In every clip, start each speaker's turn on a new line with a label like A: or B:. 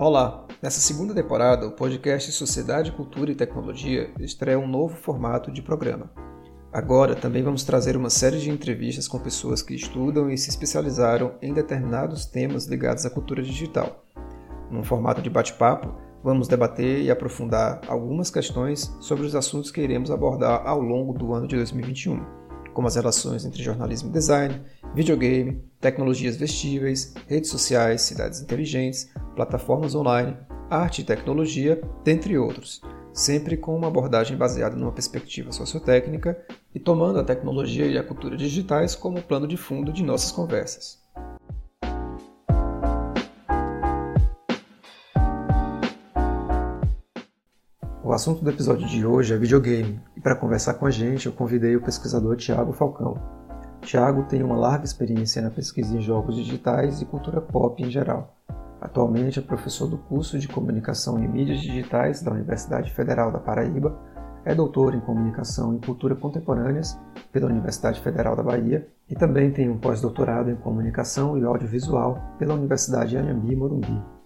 A: Olá! Nessa segunda temporada, o podcast Sociedade, Cultura e Tecnologia estreia um novo formato de programa. Agora também vamos trazer uma série de entrevistas com pessoas que estudam e se especializaram em determinados temas ligados à cultura digital. Num formato de bate-papo, vamos debater e aprofundar algumas questões sobre os assuntos que iremos abordar ao longo do ano de 2021, como as relações entre jornalismo e design, videogame, tecnologias vestíveis, redes sociais, cidades inteligentes, plataformas online, arte e tecnologia, dentre outros sempre com uma abordagem baseada numa perspectiva sociotécnica e tomando a tecnologia e a cultura digitais como plano de fundo de nossas conversas. Assunto do episódio de hoje é videogame, e para conversar com a gente eu convidei o pesquisador Tiago Falcão. Tiago tem uma larga experiência na pesquisa em jogos digitais e cultura pop em geral. Atualmente é professor do curso de Comunicação e Mídias Digitais da Universidade Federal da Paraíba, é doutor em Comunicação e Cultura Contemporâneas pela Universidade Federal da Bahia e também tem um pós-doutorado em Comunicação e Audiovisual pela Universidade Anhembi Morumbi.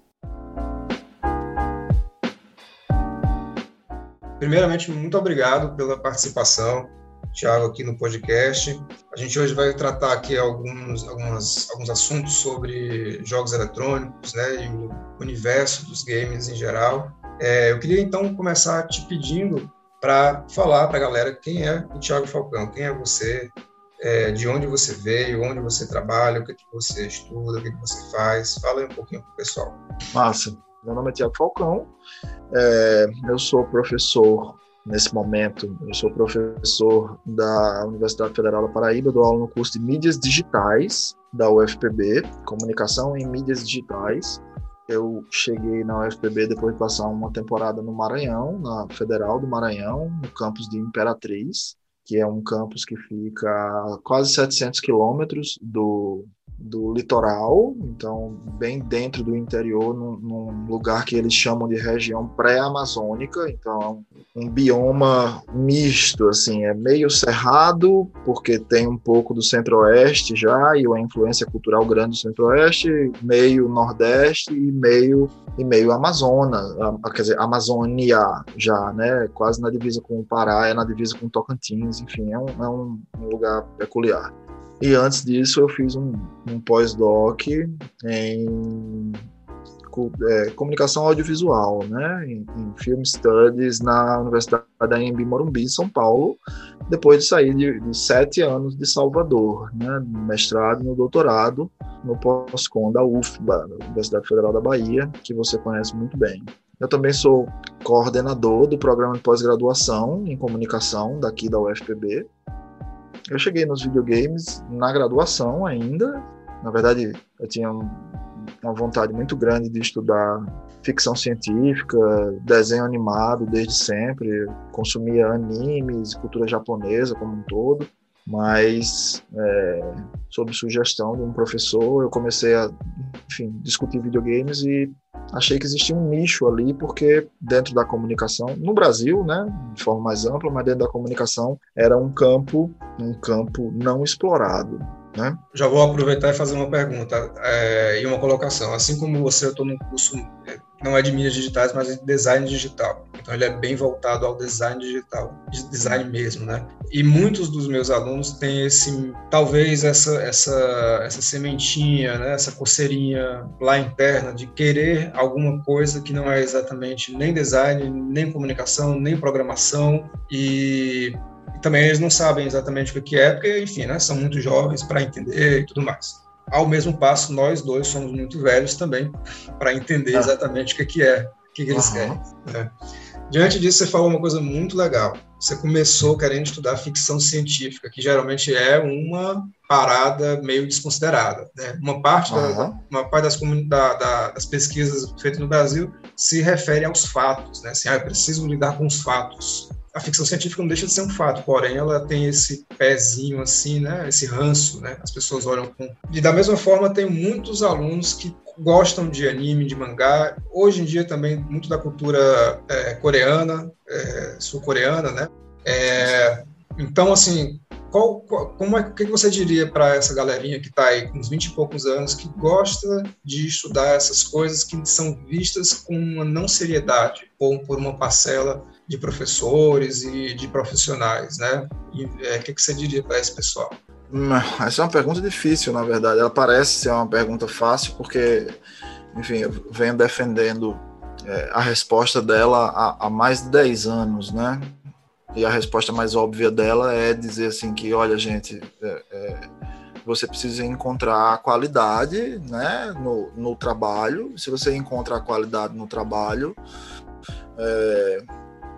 B: Primeiramente, muito obrigado pela participação. Tiago aqui no podcast. A gente hoje vai tratar aqui alguns, algumas, alguns assuntos sobre jogos eletrônicos, né, e o universo dos games em geral. É, eu queria então começar te pedindo para falar para a galera quem é o Tiago Falcão, quem é você, é, de onde você veio, onde você trabalha, o que, que você estuda, o que, que você faz. Fala aí um pouquinho para o pessoal.
C: Massa. Meu nome é Tiago Falcão, é, eu sou professor nesse momento. Eu sou professor da Universidade Federal da Paraíba, dou aula no curso de Mídias Digitais da UFPB, Comunicação em Mídias Digitais. Eu cheguei na UFPB depois de passar uma temporada no Maranhão, na Federal do Maranhão, no campus de Imperatriz, que é um campus que fica a quase 700 quilômetros do do litoral, então bem dentro do interior, num, num lugar que eles chamam de região pré-amazônica, então um bioma misto, assim, é meio cerrado, porque tem um pouco do centro-oeste já, e uma influência cultural grande do centro-oeste, meio nordeste e meio e meio Amazônia, quer dizer, Amazônia já, né, quase na divisa com o Pará, é na divisa com Tocantins, enfim, é um, é um lugar peculiar. E antes disso eu fiz um, um pós-doc em é, comunicação audiovisual, né, em, em Film Studies na Universidade da Embi Morumbi, São Paulo, depois de sair de, de, sete anos de Salvador, né, mestrado no doutorado no pós-com da UFBA, da Universidade Federal da Bahia, que você conhece muito bem. Eu também sou coordenador do programa de pós-graduação em comunicação daqui da UFPB, eu cheguei nos videogames na graduação ainda. Na verdade, eu tinha uma vontade muito grande de estudar ficção científica, desenho animado desde sempre. Consumia animes, cultura japonesa como um todo. Mas, é, sob sugestão de um professor, eu comecei a, enfim, discutir videogames e achei que existia um nicho ali, porque dentro da comunicação, no Brasil, né, de forma mais ampla, mas dentro da comunicação, era um campo, um campo não explorado. Né?
B: Já vou aproveitar e fazer uma pergunta é, e uma colocação. Assim como você, eu estou num curso, é, não é de mídias digitais, mas de design digital. Então, ele é bem voltado ao design digital, design mesmo, né? E muitos dos meus alunos têm esse, talvez essa, essa, essa sementinha, né? essa coceirinha lá interna de querer alguma coisa que não é exatamente nem design, nem comunicação, nem programação e também eles não sabem exatamente o que é, porque, enfim, né, são muito jovens para entender e tudo mais. Ao mesmo passo, nós dois somos muito velhos também para entender ah. exatamente o que é, o que, eles uhum. querem. Né? Diante disso, você falou uma coisa muito legal. Você começou querendo estudar ficção científica, que geralmente é uma parada meio desconsiderada. Né? Uma parte, uhum. da, uma parte das, da, da, das pesquisas feitas no Brasil se refere aos fatos. Né? Assim, ah, eu preciso lidar com os fatos a ficção científica não deixa de ser um fato, porém ela tem esse pezinho assim, né, esse ranço, né, as pessoas olham com... E da mesma forma tem muitos alunos que gostam de anime, de mangá, hoje em dia também muito da cultura é, coreana, é, sul-coreana, né, é, então assim, qual, qual, como é, o que você diria para essa galerinha que está aí com uns 20 e poucos anos, que gosta de estudar essas coisas que são vistas com uma não seriedade, ou por uma parcela de professores e de profissionais, né? É, o que, que você diria para esse pessoal?
C: Hum, essa é uma pergunta difícil, na verdade. Ela parece ser uma pergunta fácil, porque, enfim, eu venho defendendo é, a resposta dela há, há, mais de 10 anos, né? E a resposta mais óbvia dela é dizer assim que, olha, gente, é, é, você precisa encontrar qualidade né, no, no trabalho. Se você encontra a qualidade no trabalho, é,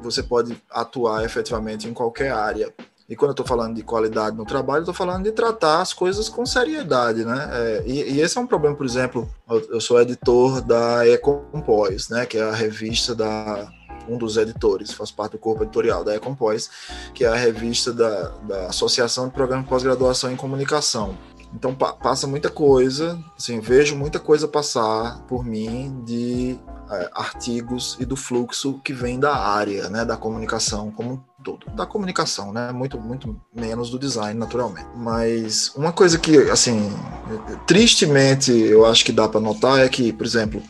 C: você pode atuar efetivamente em qualquer área. E quando eu estou falando de qualidade no trabalho, estou falando de tratar as coisas com seriedade, né? É, e, e, esse é um problema, por exemplo, eu, eu sou editor da Ecompós, né? Que é a revista da um dos editores, faz parte do corpo editorial da Ecompós, que é a revista da, da Associação de Programas de Pós-Graduação em Comunicação. Então pa passa muita coisa, assim, vejo muita coisa passar por mim de é, artigos e do fluxo que vem da área, né, da comunicação como um todo, da comunicação, né, muito muito menos do design naturalmente. Mas uma coisa que assim, tristemente eu acho que dá para notar é que, por exemplo,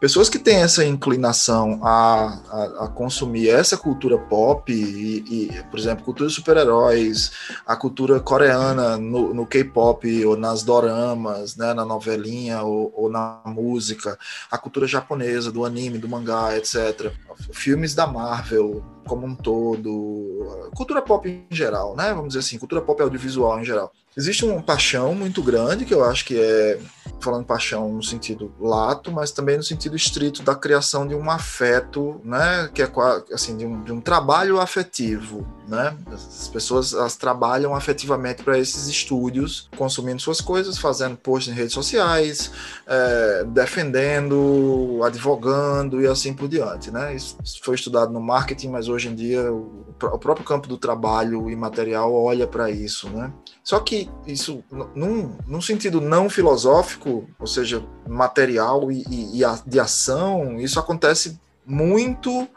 C: Pessoas que têm essa inclinação a, a, a consumir essa cultura pop, e, e por exemplo, cultura de super-heróis, a cultura coreana no, no K-pop, ou nas doramas, né, na novelinha, ou, ou, na música, a cultura japonesa, do anime, do mangá, etc. Filmes da Marvel como um todo, cultura pop em geral, né? Vamos dizer assim, cultura pop audiovisual em geral. Existe uma paixão muito grande, que eu acho que é, falando paixão no sentido lato, mas também no sentido estrito da criação de um afeto, né, que é assim, de um, de um trabalho afetivo, né? As pessoas elas trabalham afetivamente para esses estúdios, consumindo suas coisas, fazendo posts em redes sociais, é, defendendo, advogando e assim por diante, né? Isso foi estudado no marketing, mas hoje em dia o, o próprio campo do trabalho imaterial olha para isso, né? Só que isso, num, num sentido não filosófico, ou seja, material e, e, e de ação, isso acontece muito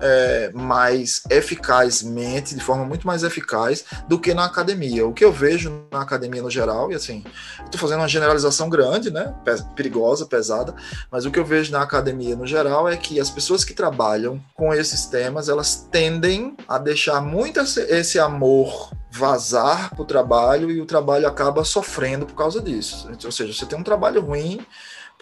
C: é, mais eficazmente, de forma muito mais eficaz do que na academia. O que eu vejo na academia no geral, e assim, estou fazendo uma generalização grande, né, perigosa, pesada, mas o que eu vejo na academia no geral é que as pessoas que trabalham com esses temas, elas tendem a deixar muito esse amor vazar para o trabalho e o trabalho acaba sofrendo por causa disso. Ou seja, você tem um trabalho ruim,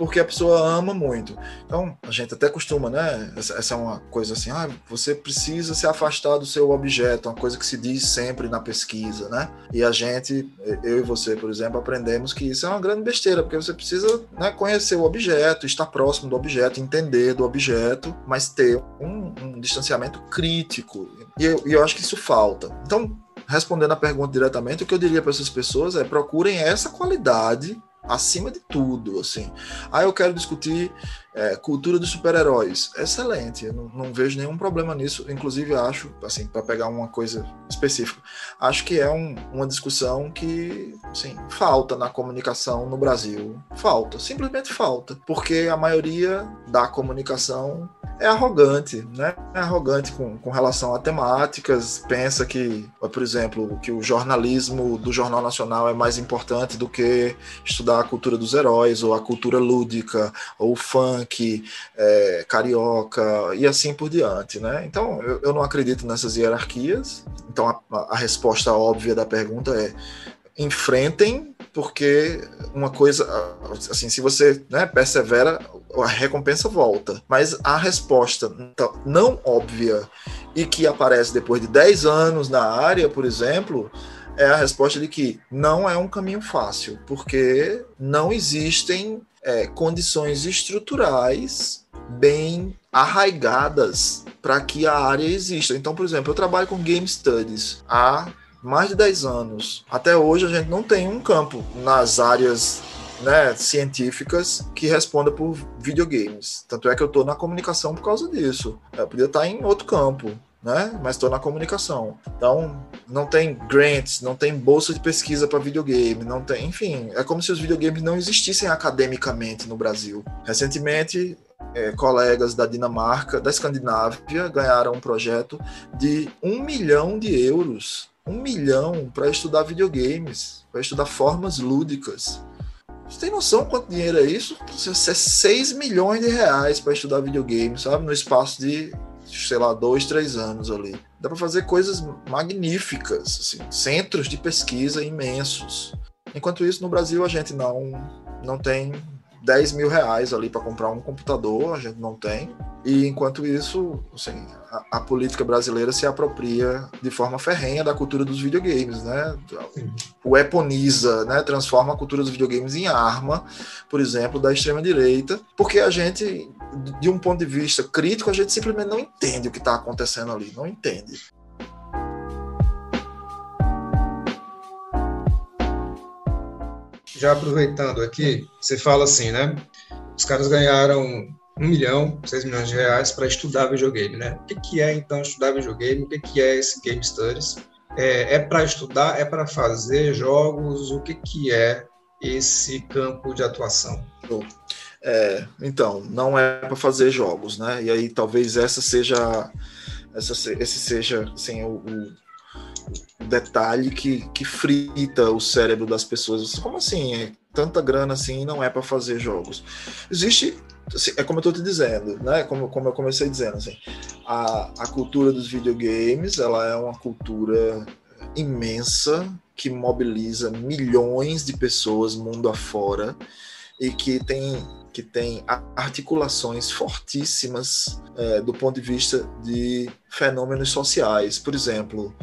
C: porque a pessoa ama muito. Então, a gente até costuma, né? Essa, essa, é uma coisa assim, ah, você precisa se afastar do seu objeto, uma coisa que se diz sempre na pesquisa, né? E a gente, eu e você, por exemplo, aprendemos que isso é uma grande besteira, porque você precisa né, conhecer o objeto, estar próximo do objeto, entender do objeto, mas ter um, um distanciamento crítico. E eu, e eu acho que isso falta. Então, respondendo a pergunta diretamente, o que eu diria para essas pessoas é procurem essa qualidade acima de tudo, assim. Ah, eu quero discutir é, cultura dos super-heróis. Excelente, eu não, não, vejo nenhum problema nisso. Inclusive, acho, assim, para pegar uma coisa específica, acho que é um, uma discussão que, assim, falta na comunicação no Brasil. Falta, simplesmente falta. Porque a maioria da comunicação é arrogante, né? É arrogante com, com relação a temáticas, pensa que, por exemplo, que o jornalismo do Jornal Nacional é mais importante do que estudar a cultura dos heróis, ou a cultura lúdica, ou funk, é, carioca, e assim por diante, né? Então, eu, eu não acredito nessas hierarquias. Então, a, a resposta óbvia da pergunta é enfrentem, porque uma coisa, assim, se você né, persevera, a recompensa volta. Mas a resposta não óbvia e que aparece depois de 10 anos na área, por exemplo, é a resposta de que não é um caminho fácil, porque não existem é, condições estruturais bem arraigadas para que a área exista. Então, por exemplo, eu trabalho com Game Studies há mais de 10 anos. Até hoje a gente não tem um campo nas áreas né, científicas que responda por videogames. Tanto é que eu estou na comunicação por causa disso. Eu podia estar em outro campo, né? Mas estou na comunicação. Então, não tem grants, não tem bolsa de pesquisa para videogame, não tem, enfim, é como se os videogames não existissem academicamente no Brasil. Recentemente, é, colegas da Dinamarca, da Escandinávia, ganharam um projeto de um milhão de euros um milhão para estudar videogames, para estudar formas lúdicas. Você tem noção quanto dinheiro é isso? Isso é 6 milhões de reais para estudar videogame, sabe? No espaço de, sei lá, dois, três anos ali. Dá para fazer coisas magníficas, assim, centros de pesquisa imensos. Enquanto isso, no Brasil, a gente não, não tem 10 mil reais ali para comprar um computador, a gente não tem. E enquanto isso, assim, a, a, política brasileira se apropria de forma ferrenha da cultura dos videogames, né? O eponiza, né? Transforma a cultura dos videogames em arma, por exemplo, da extrema direita, porque a gente, de um ponto de vista crítico, a gente simplesmente não entende o que está acontecendo ali, não entende.
B: Já aproveitando aqui, você fala assim, né? Os caras ganharam um milhão, seis milhões de reais para estudar videogame, né? O que, que é então estudar videogame? O que, que é esse Game Studies? É, é para estudar? É para fazer jogos? O que, que é esse campo de atuação?
C: É, então, não é para fazer jogos, né? E aí talvez essa seja, essa, esse seja assim, o, o detalhe que, que frita o cérebro das pessoas. Como assim? É tanta grana assim não é para fazer jogos. Existe Assim, é como eu estou te dizendo, né? Como, como eu comecei dizendo, assim, a, a cultura dos videogames, ela é uma cultura imensa que mobiliza milhões de pessoas mundo afora e que tem que tem articulações fortíssimas é, do ponto de vista de fenômenos sociais. Por exemplo,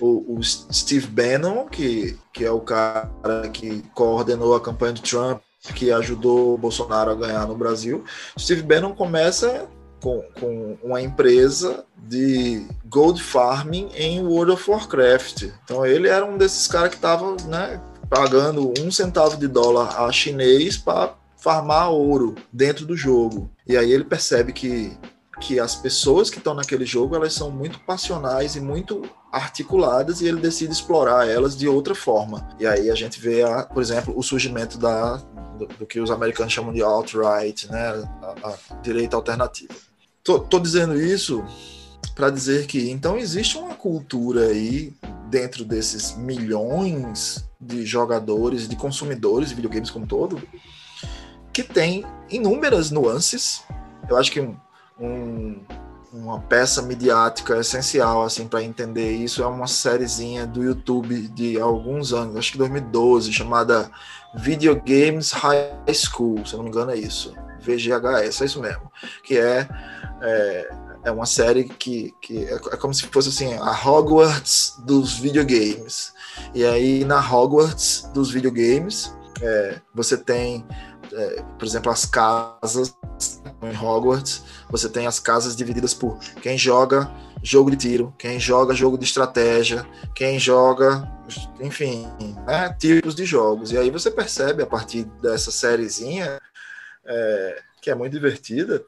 C: o, o, Steve Bannon, que, que é o cara que coordenou a campanha de Trump que ajudou Bolsonaro a ganhar no Brasil. Steve Bannon começa com, com uma empresa de gold farming em World of Warcraft. Então ele era um desses caras que estava né, pagando um centavo de dólar a chinês para farmar ouro dentro do jogo. E aí ele percebe que que as pessoas que estão naquele jogo elas são muito passionais e muito articuladas e ele decide explorar elas de outra forma. E aí a gente vê, a, por exemplo, o surgimento da, do, do que os americanos chamam de alt-right, né, a, a, direita alternativa. Tô, tô dizendo isso para dizer que então existe uma cultura aí dentro desses milhões de jogadores, de consumidores de videogames como todo, que tem inúmeras nuances. Eu acho que um, um, uma peça midiática essencial assim para entender isso é uma sériezinha do YouTube de alguns anos, acho que 2012, chamada Video Games High School, se não me engano é isso. VGHS, é isso mesmo. Que é, é, é uma série que, que é, é, como se fosse assim, a Hogwarts dos videogames. E aí, na Hogwarts dos videogames, é, você tem, é, por exemplo, as casas em Hogwarts, você tem as casas divididas por quem joga jogo de tiro, quem joga jogo de estratégia, quem joga, enfim, né, tipos de jogos. E aí você percebe a partir dessa sériezinha, é, que é muito divertida,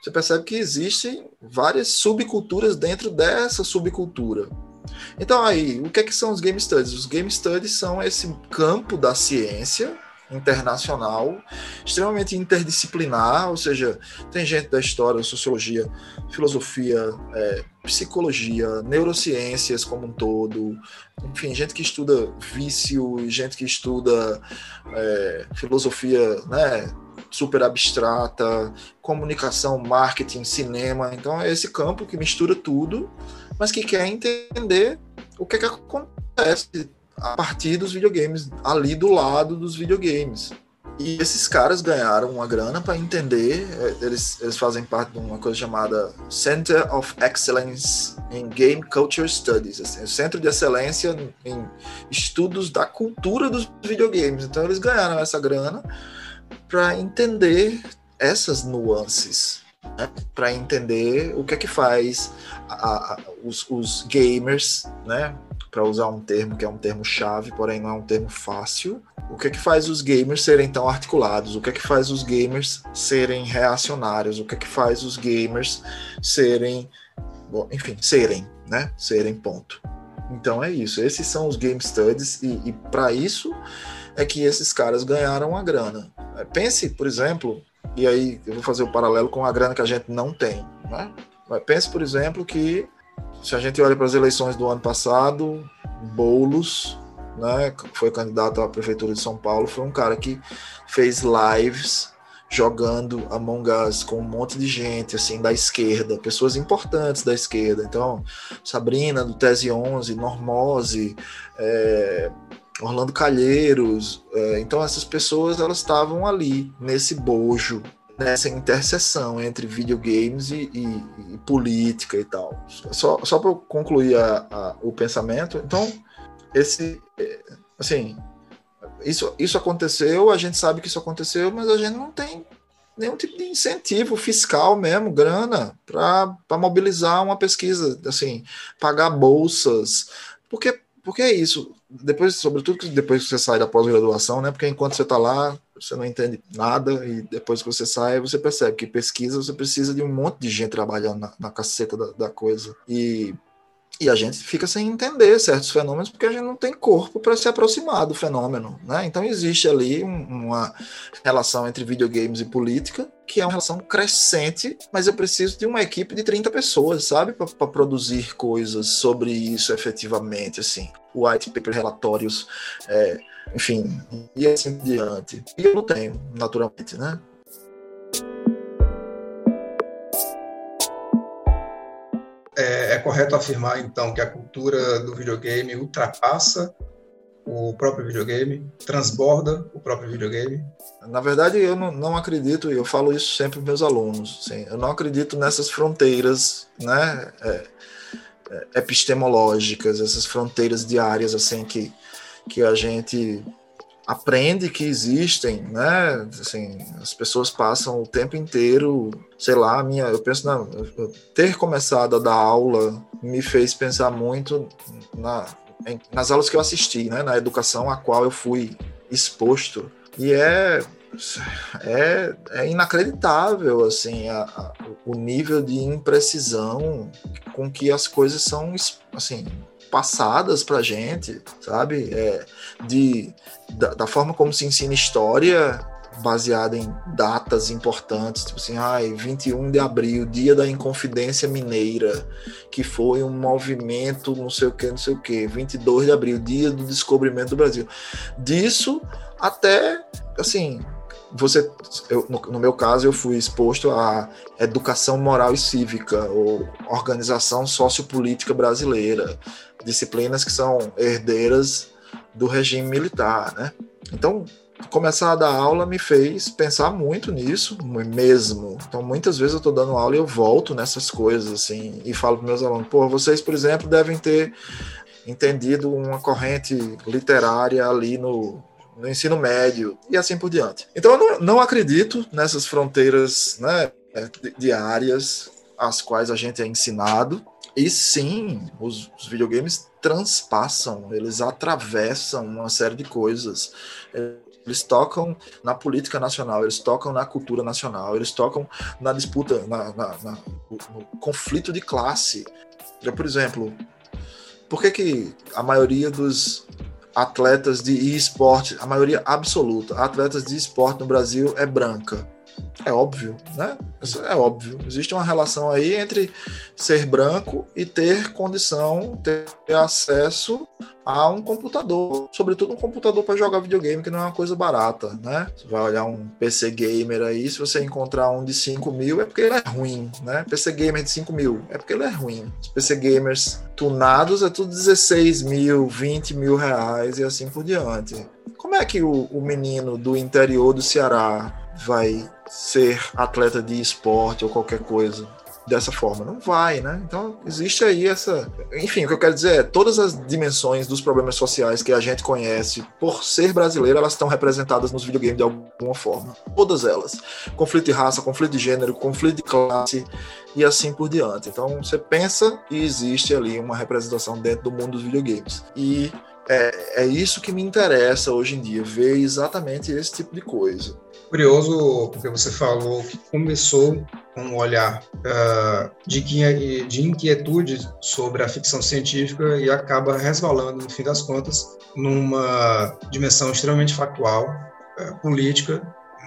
C: você percebe que existem várias subculturas dentro dessa subcultura. Então aí, o que, é que são os game studies? Os game studies são esse campo da ciência internacional, extremamente interdisciplinar, ou seja, tem gente da história, sociologia, filosofia, é, psicologia, neurociências como um todo, enfim, gente que estuda vício, gente que estuda é, filosofia, né, super abstrata, comunicação, marketing, cinema, então é esse campo que mistura tudo, mas que quer entender o que, é que acontece a partir dos videogames, ali do lado dos videogames. E esses caras ganharam uma grana para entender, é, eles, eles fazem parte de uma coisa chamada Center of Excellence in Game Culture Studies, assim, o Centro de Excelência em Estudos da Cultura dos Videogames. Então eles ganharam essa grana para entender essas nuances, né? para entender o que é que faz a, a, os, os gamers, né? para usar um termo que é um termo chave, porém não é um termo fácil. O que é que faz os gamers serem tão articulados? O que é que faz os gamers serem reacionários? O que é que faz os gamers serem, bom, enfim, serem, né? Serem ponto. Então é isso. Esses são os game studies e, e para isso é que esses caras ganharam a grana. Pense, por exemplo, e aí eu vou fazer o paralelo com a grana que a gente não tem, né? Mas pense, por exemplo, que se a gente olha para as eleições do ano passado, Boulos, né, que foi candidato à prefeitura de São Paulo, foi um cara que fez lives jogando Among Us com um monte de gente assim da esquerda, pessoas importantes da esquerda. Então, Sabrina do Tese 11, Normose, é, Orlando Calheiros. É, então, essas pessoas elas estavam ali nesse bojo, nessa interseção entre videogames e, e, e política e tal. Só, só para concluir a, a, o pensamento, então esse é, assim isso, isso aconteceu, a gente sabe que isso aconteceu, mas a gente não tem nenhum tipo de incentivo fiscal mesmo, grana, para mobilizar uma pesquisa, assim, pagar bolsas. Porque, porque é isso. Depois, sobretudo depois que você sai da pós-graduação, né? Porque enquanto você está lá, você não entende nada, e depois que você sai, você percebe que pesquisa você precisa de um monte de gente trabalhando na, na caceta da, da coisa. E e a gente fica sem entender certos fenômenos porque a gente não tem corpo para se aproximar do fenômeno. Né? Então existe ali um, uma relação entre videogames e política, que é uma relação crescente, mas eu preciso de uma equipe de 30 pessoas, sabe? Para produzir coisas sobre isso efetivamente. assim White paper, relatórios, é, enfim, e assim diante. E eu não tenho, naturalmente, né?
B: É, é, correto afirmar, então, que a cultura do videogame ultrapassa o próprio videogame, transborda o próprio videogame?
C: Na verdade, eu não, não acredito, e eu falo isso sempre para meus alunos, assim, eu não acredito nessas fronteiras né, é, é, epistemológicas, essas fronteiras diárias assim, que, que a gente aprende que existem, né? Assim, as pessoas passam o tempo inteiro, sei lá, minha, eu penso na ter começado a dar aula me fez pensar muito na, em, nas aulas que eu assisti, né? Na educação a qual eu fui exposto e é é, é inacreditável assim a, a, o nível de imprecisão com que as coisas são assim passadas para gente, sabe? É, de, da, da, forma como se ensina história baseada em datas importantes, tipo assim, ai, 21 de abril, dia da Inconfidência Mineira, que foi um movimento, não sei o que, não sei o que, 22 de abril, dia do descobrimento do Brasil. Disso até, assim, você, eu, no, no, meu caso, eu fui exposto à educação moral e cívica, ou organização sociopolítica brasileira, disciplinas que são herdeiras do regime militar, né? Então, começar a dar aula me fez pensar muito nisso mesmo. Então, muitas vezes eu estou dando aula e eu volto nessas coisas, assim, e falo para meus alunos, pô, vocês, por exemplo, devem ter entendido uma corrente literária ali no, no ensino médio e assim por diante. Então eu não, não acredito nessas fronteiras né, diárias às quais a gente é ensinado. E sim, os, os videogames transpassam, eles atravessam uma série de coisas. Eles tocam na política nacional, eles tocam na cultura nacional, eles tocam na disputa, na, na, na no, conflito de classe. Por exemplo, por que, que a maioria dos atletas de esporte, a maioria absoluta, atletas de esporte no Brasil é branca. É óbvio, né? É óbvio. Existe uma relação aí entre ser branco e ter condição, ter acesso a um computador, sobretudo um computador para jogar videogame, que não é uma coisa barata, né? Você vai olhar um PC gamer aí, se você encontrar um de 5 mil, é porque ele é ruim, né? PC gamer de 5 mil, é porque ele é ruim. Os PC gamers tunados é tudo 16 mil, 20 mil reais e assim por diante. Como é que o, o menino do interior do Ceará vai ser atleta de esporte ou qualquer coisa dessa forma. Não vai, né? Então existe aí essa. Enfim, o que eu quero dizer é todas as dimensões dos problemas sociais que a gente conhece por ser brasileiro, elas estão representadas nos videogames de alguma forma. Todas elas. Conflito de raça, conflito de gênero, conflito de classe e assim por diante. Então você pensa e existe ali uma representação dentro do mundo dos videogames. E é, é isso que me interessa hoje em dia, ver exatamente esse tipo de coisa.
B: Curioso, porque você falou que começou com um olhar uh, de, de inquietude sobre a ficção científica e acaba resvalando, no fim das contas, numa dimensão extremamente factual, uh, política,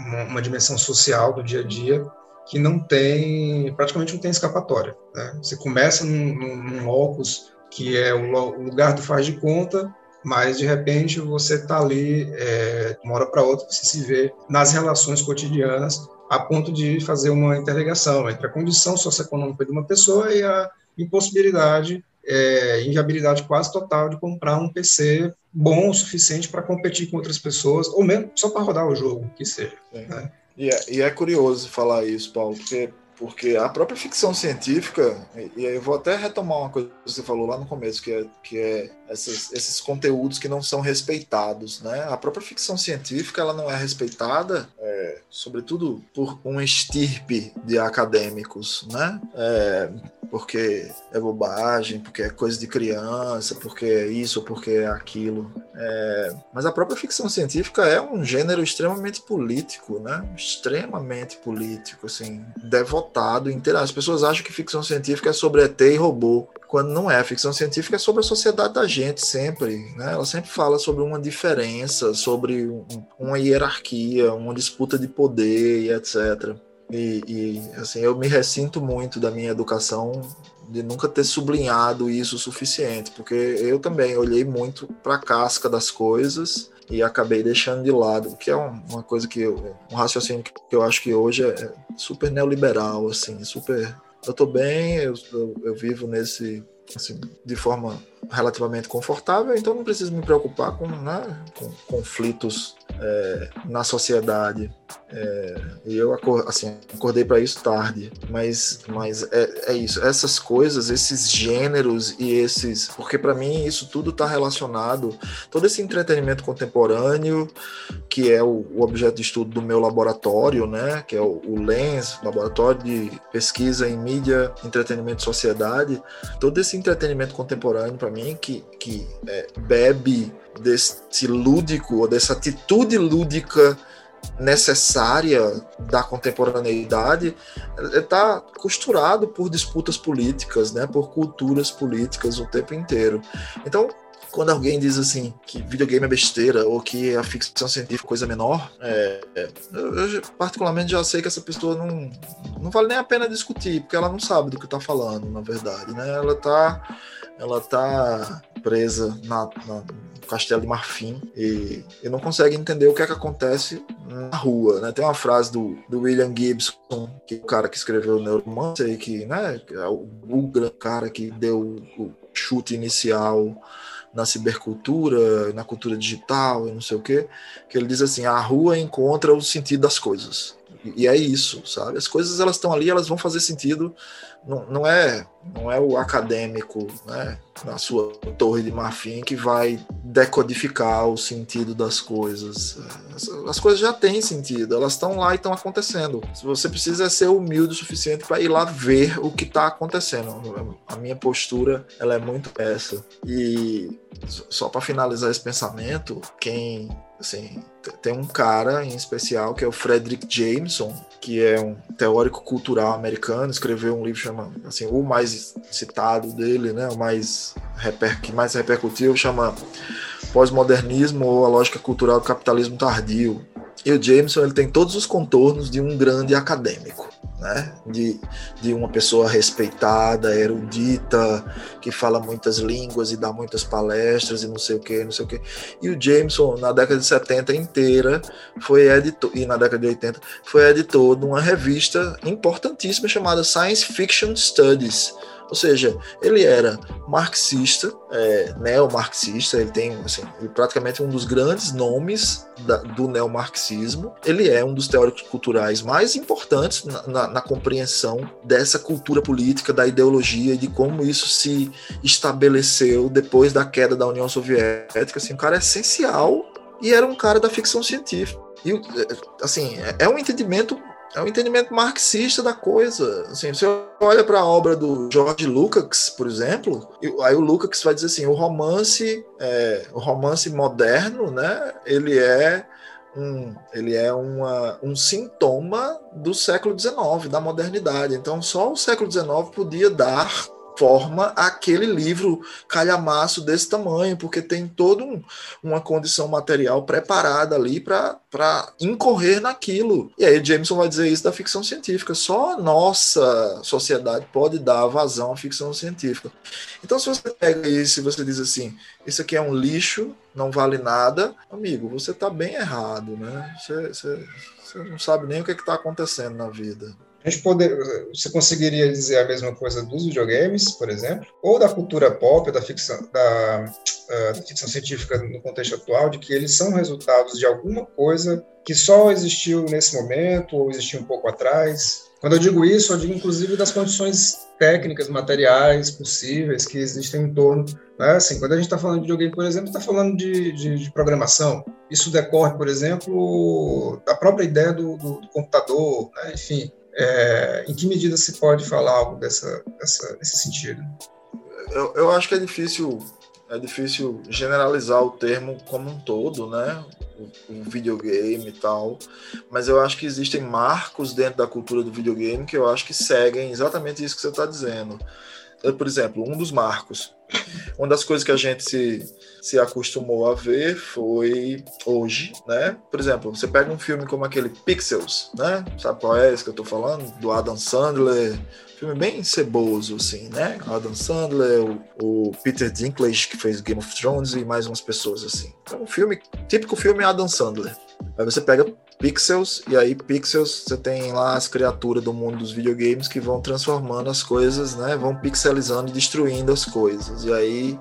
B: uma, uma dimensão social do dia a dia, que não tem, praticamente não tem escapatória. Né? Você começa num, num, num locus que é o lugar do faz de conta, mas de repente você está ali, é, de uma hora para outra, você se vê nas relações cotidianas a ponto de fazer uma interligação entre a condição socioeconômica de uma pessoa e a impossibilidade, é, inviabilidade quase total de comprar um PC bom o suficiente para competir com outras pessoas, ou mesmo só para rodar o jogo, que seja. Né?
C: E, é, e é curioso falar isso, Paulo, porque porque a própria ficção científica, e aí eu vou até retomar uma coisa que você falou lá no começo, que é, que é esses, esses conteúdos que não são respeitados, né? A própria ficção científica, ela não é respeitada, é, sobretudo por um estirpe de acadêmicos, né? É, porque é bobagem, porque é coisa de criança, porque é isso, porque é aquilo. É... Mas a própria ficção científica é um gênero extremamente político, né? Extremamente político, assim, devotado. Inteiro. As pessoas acham que ficção científica é sobre ET e robô, quando não é. Ficção científica é sobre a sociedade da gente, sempre. Né? Ela sempre fala sobre uma diferença, sobre um, uma hierarquia, uma disputa de poder e etc. E, e, assim, eu me ressinto muito da minha educação de nunca ter sublinhado isso o suficiente, porque eu também olhei muito para a casca das coisas e acabei deixando de lado, que é uma coisa que eu, um raciocínio que eu acho que hoje é super neoliberal, assim, super. Eu tô bem, eu, eu, eu vivo nesse, assim, de forma relativamente confortável, então não preciso me preocupar com, né, com conflitos é, na sociedade. É, eu assim, acordei para isso tarde, mas, mas é, é, isso. Essas coisas, esses gêneros e esses. Porque para mim isso tudo está relacionado. Todo esse entretenimento contemporâneo, que é o, o, objeto de estudo do meu laboratório, né, que é o, o LENS, Laboratório de Pesquisa em Mídia, Entretenimento e Sociedade. Todo esse entretenimento contemporâneo, para mim, que, que é, bebe desse lúdico, ou dessa atitude lúdica necessária da contemporaneidade está costurado por disputas políticas, né, por culturas políticas o tempo inteiro. Então, quando alguém diz assim que videogame é besteira ou que a ficção científica é coisa menor, é, eu, eu, particularmente já sei que essa pessoa não, não vale nem a pena discutir, porque ela não sabe do que está falando, na verdade, né? Ela está ela tá presa na, na Castelo de Marfim e, e não consegue entender o que é que acontece na rua, né? Tem uma frase do, do William Gibson, que é o cara que escreveu o Neuromancer e que, né, é o, o grande cara que deu o chute inicial na cibercultura, na cultura digital e não sei o quê, que ele diz assim, a rua encontra o sentido das coisas. E é isso, sabe? As coisas elas estão ali, elas vão fazer sentido não, não, é não é o acadêmico né, na sua torre de marfim que vai decodificar o sentido das coisas. As, as coisas já têm sentido, elas estão lá e estão acontecendo. Você precisa ser humilde o suficiente para ir lá ver o que está acontecendo. A minha postura ela é muito essa. E só para finalizar esse pensamento, quem assim, tem um cara em especial que é o Frederick Jameson, que é um teórico cultural americano, escreveu um livro chamado, assim, o mais citado dele, né, o mais reper, que mais repercutiu, chama Pós-modernismo ou a lógica cultural do capitalismo tardio. E o Jameson ele tem todos os contornos de um grande acadêmico né? De, de uma pessoa respeitada, erudita, que fala muitas línguas e dá muitas palestras e não sei o que, não sei o que. E o Jameson, na década de 70 inteira, foi editor, e na década de 80, foi editor de uma revista importantíssima chamada Science Fiction Studies ou seja, ele era marxista, é, neomarxista, ele tem assim, ele praticamente um dos grandes nomes da, do neomarxismo. Ele é um dos teóricos culturais mais importantes na, na, na, compreensão dessa cultura política, da ideologia e de como isso se estabeleceu depois da queda da União Soviética. Assim, um cara essencial e era um cara da ficção científica. E, assim, é, é um entendimento é um entendimento marxista da coisa. Assim, você olha para a obra do George Lukács, por exemplo, aí o Lukács vai dizer assim, o romance, é, o romance moderno, né? Ele é um, ele é uma, um sintoma do século XIX, da modernidade. Então, só o século XIX podia dar forma aquele livro calhamaço desse tamanho, porque tem toda um, uma condição material preparada ali para incorrer naquilo. E aí Jameson vai dizer isso da ficção científica. Só a nossa sociedade pode dar vazão à ficção científica. Então, se você pega isso e você diz assim, isso aqui é um lixo, não vale nada, amigo, você está bem errado, né? Você, você, você não sabe nem o que está acontecendo na vida.
B: Gente poder, você conseguiria dizer a mesma coisa dos videogames, por exemplo, ou da cultura pop, da ficção, da, uh, da ficção científica no contexto atual, de que eles são resultados de alguma coisa que só existiu nesse momento ou existiu um pouco atrás. Quando eu digo isso, eu digo inclusive das condições técnicas, materiais possíveis que existem em torno. Né? Assim, quando a gente está falando de videogame, por exemplo, está falando de, de, de, programação. Isso decorre, por exemplo, da própria ideia do, do, do computador, né? enfim. É, em que medida se pode falar algo dessa, dessa, nesse sentido?
C: Eu, eu acho que é difícil é difícil generalizar o termo como um todo, né? O, videogame e tal, mas eu acho que existem marcos dentro da cultura do videogame que eu acho que seguem exatamente isso que você está dizendo. Por exemplo, um dos marcos. Uma das coisas que a gente se, se acostumou a ver foi hoje, né? Por exemplo, você pega um filme como aquele Pixels, né? Sabe qual é esse que eu tô falando? Do Adam Sandler. Filme bem ceboso, assim, né? Adam Sandler, o, o Peter Dinklage, que fez Game of Thrones, e mais umas pessoas, assim. É um filme, típico filme Adam Sandler. Aí você pega Pixels, e aí Pixels você tem lá as criaturas do mundo dos videogames que vão transformando as coisas, né? Vão pixelizando e destruindo as coisas. E aí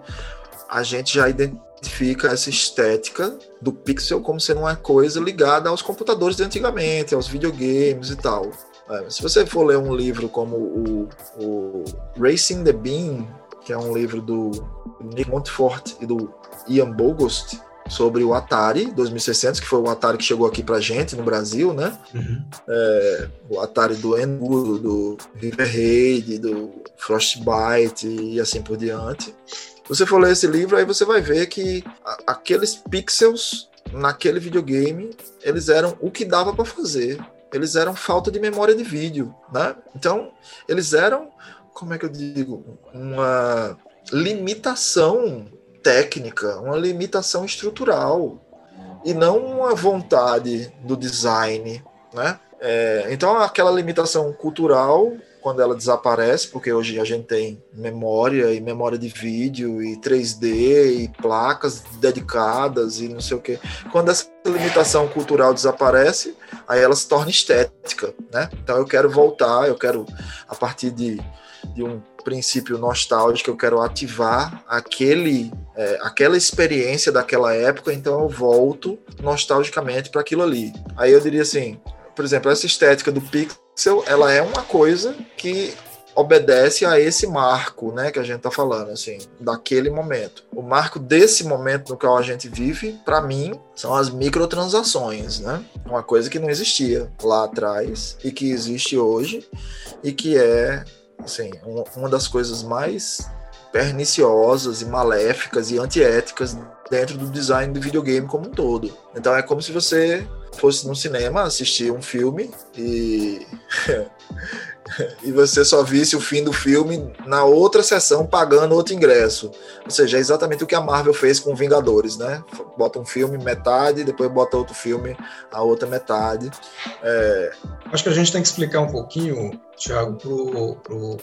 C: a gente já identifica essa estética do pixel como sendo uma coisa ligada aos computadores de antigamente, aos videogames e tal. É, se você for ler um livro como o, o Racing the Beam, que é um livro do Nick Montfort e do Ian Bogost, sobre o Atari 2600, que foi o Atari que chegou aqui pra gente no Brasil, né? Uhum. É, o Atari do Enu, do River Raid, do Frostbite e assim por diante. Você for ler esse livro, aí você vai ver que aqueles pixels naquele videogame, eles eram o que dava para fazer. Eles eram falta de memória de vídeo, né? Então, eles eram, como é que eu digo, uma limitação técnica, uma limitação estrutural e não uma vontade do design, né? É, então aquela limitação cultural quando ela desaparece, porque hoje a gente tem memória e memória de vídeo e 3D e placas dedicadas e não sei o que. Quando essa limitação cultural desaparece, aí ela se torna estética, né? Então eu quero voltar, eu quero a partir de, de um princípio nostálgico, eu quero ativar aquele, é, aquela experiência daquela época, então eu volto nostalgicamente para aquilo ali. Aí eu diria assim, por exemplo, essa estética do pixel, ela é uma coisa que obedece a esse marco, né, que a gente tá falando, assim, daquele momento. O marco desse momento no qual a gente vive, para mim, são as microtransações, né? Uma coisa que não existia lá atrás e que existe hoje e que é assim, uma das coisas mais perniciosas e maléficas e antiéticas dentro do design do videogame como um todo. Então é como se você fosse no cinema assistir um filme e e você só visse o fim do filme na outra sessão pagando outro ingresso. Ou seja, é exatamente o que a Marvel fez com Vingadores, né? Bota um filme metade, depois bota outro filme a outra metade. É...
B: Acho que a gente tem que explicar um pouquinho, Thiago,